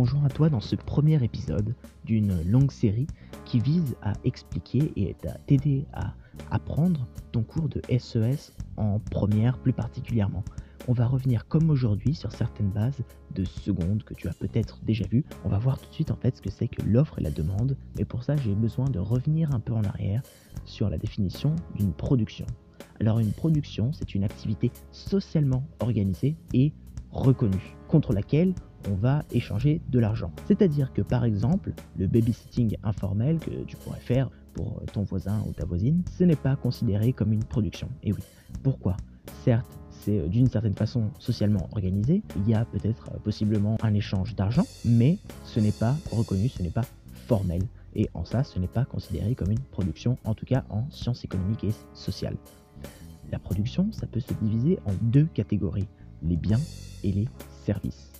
Bonjour à toi dans ce premier épisode d'une longue série qui vise à expliquer et à t'aider à apprendre ton cours de SES en première plus particulièrement. On va revenir comme aujourd'hui sur certaines bases de secondes que tu as peut-être déjà vues. On va voir tout de suite en fait ce que c'est que l'offre et la demande, mais pour ça j'ai besoin de revenir un peu en arrière sur la définition d'une production. Alors une production, c'est une activité socialement organisée et reconnue, contre laquelle on va échanger de l'argent. C'est-à-dire que par exemple, le babysitting informel que tu pourrais faire pour ton voisin ou ta voisine, ce n'est pas considéré comme une production. Et oui, pourquoi? Certes, c'est euh, d'une certaine façon socialement organisé, il y a peut-être euh, possiblement un échange d'argent, mais ce n'est pas reconnu, ce n'est pas formel. Et en ça, ce n'est pas considéré comme une production, en tout cas en sciences économiques et sociales. La production, ça peut se diviser en deux catégories, les biens et les services.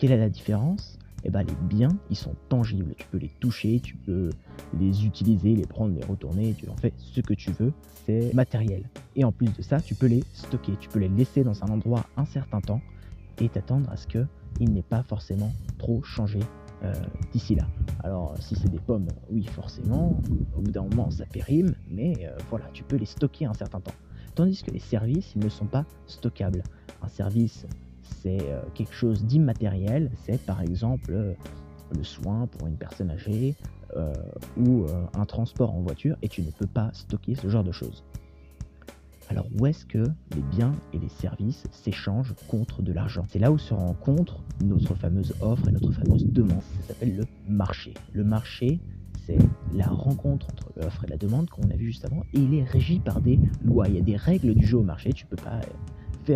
Quelle est la différence? Eh bien les biens, ils sont tangibles, tu peux les toucher, tu peux les utiliser, les prendre, les retourner, tu en fais ce que tu veux, c'est matériel. Et en plus de ça, tu peux les stocker, tu peux les laisser dans un endroit un certain temps et t'attendre à ce qu'il n'ait pas forcément trop changé euh, d'ici là. Alors si c'est des pommes, oui forcément, au bout d'un moment ça périme, mais euh, voilà, tu peux les stocker un certain temps. Tandis que les services, ils ne sont pas stockables. Un service, c'est euh, quelque chose d'immatériel, c'est par exemple euh, le soin pour une personne âgée euh, ou un transport en voiture, et tu ne peux pas stocker ce genre de choses. Alors où est-ce que les biens et les services s'échangent contre de l'argent? C'est là où se rencontre notre fameuse offre et notre fameuse demande. Ça s'appelle le marché. Le marché, c'est la rencontre entre l'offre et la demande qu'on a vu juste avant, et il est régi par des lois. Il y a des règles du jeu au marché. Tu peux pas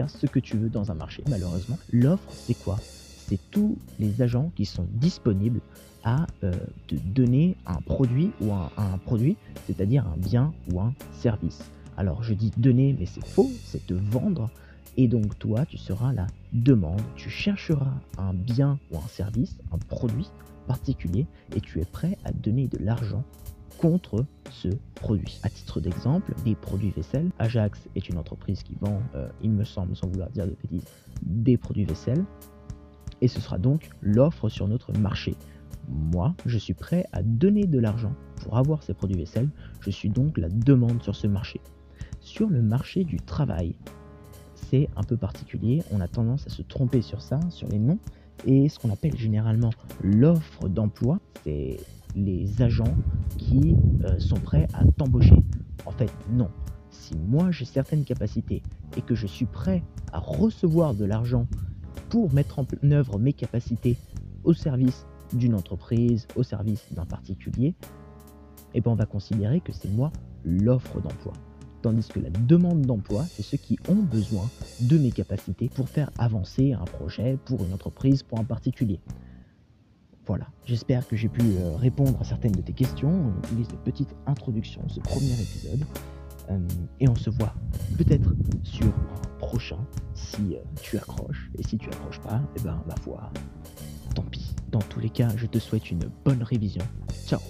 ce que tu veux dans un marché, malheureusement. L'offre, c'est quoi? C'est tous les agents qui sont disponibles à euh, te donner un produit ou un, un produit, c'est-à-dire un bien ou un service. Alors je dis donner, mais c'est faux, c'est te vendre. Et donc toi, tu seras la demande, tu chercheras un bien ou un service, un produit particulier, et tu es prêt à donner de l'argent contre ce produit. À titre d'exemple, des produits vaisselle, Ajax est une entreprise qui vend, euh, il me semble, sans vouloir dire de bêtises, des produits vaisselle, et ce sera donc l'offre sur notre marché. Moi, je suis prêt à donner de l'argent pour avoir ces produits vaisselle, je suis donc la demande sur ce marché. Sur le marché du travail, c'est un peu particulier, on a tendance à se tromper sur ça, sur les noms, et ce qu'on appelle généralement l'offre d'emploi, c'est les agents qui euh, sont prêts à t'embaucher. En fait, non. Si moi j'ai certaines capacités et que je suis prêt à recevoir de l'argent pour mettre en œuvre mes capacités au service d'une entreprise, au service d'un particulier, eh ben on va considérer que c'est moi l'offre d'emploi. Tandis que la demande d'emploi, c'est ceux qui ont besoin de mes capacités pour faire avancer un projet, pour une entreprise, pour un particulier. Voilà, j'espère que j'ai pu euh, répondre à certaines de tes questions. On utilise de petites introductions, ce premier épisode. Euh, et on se voit peut-être sur un prochain si euh, tu accroches. Et si tu accroches pas, eh ben, ma foi, tant pis. Dans tous les cas, je te souhaite une bonne révision. Ciao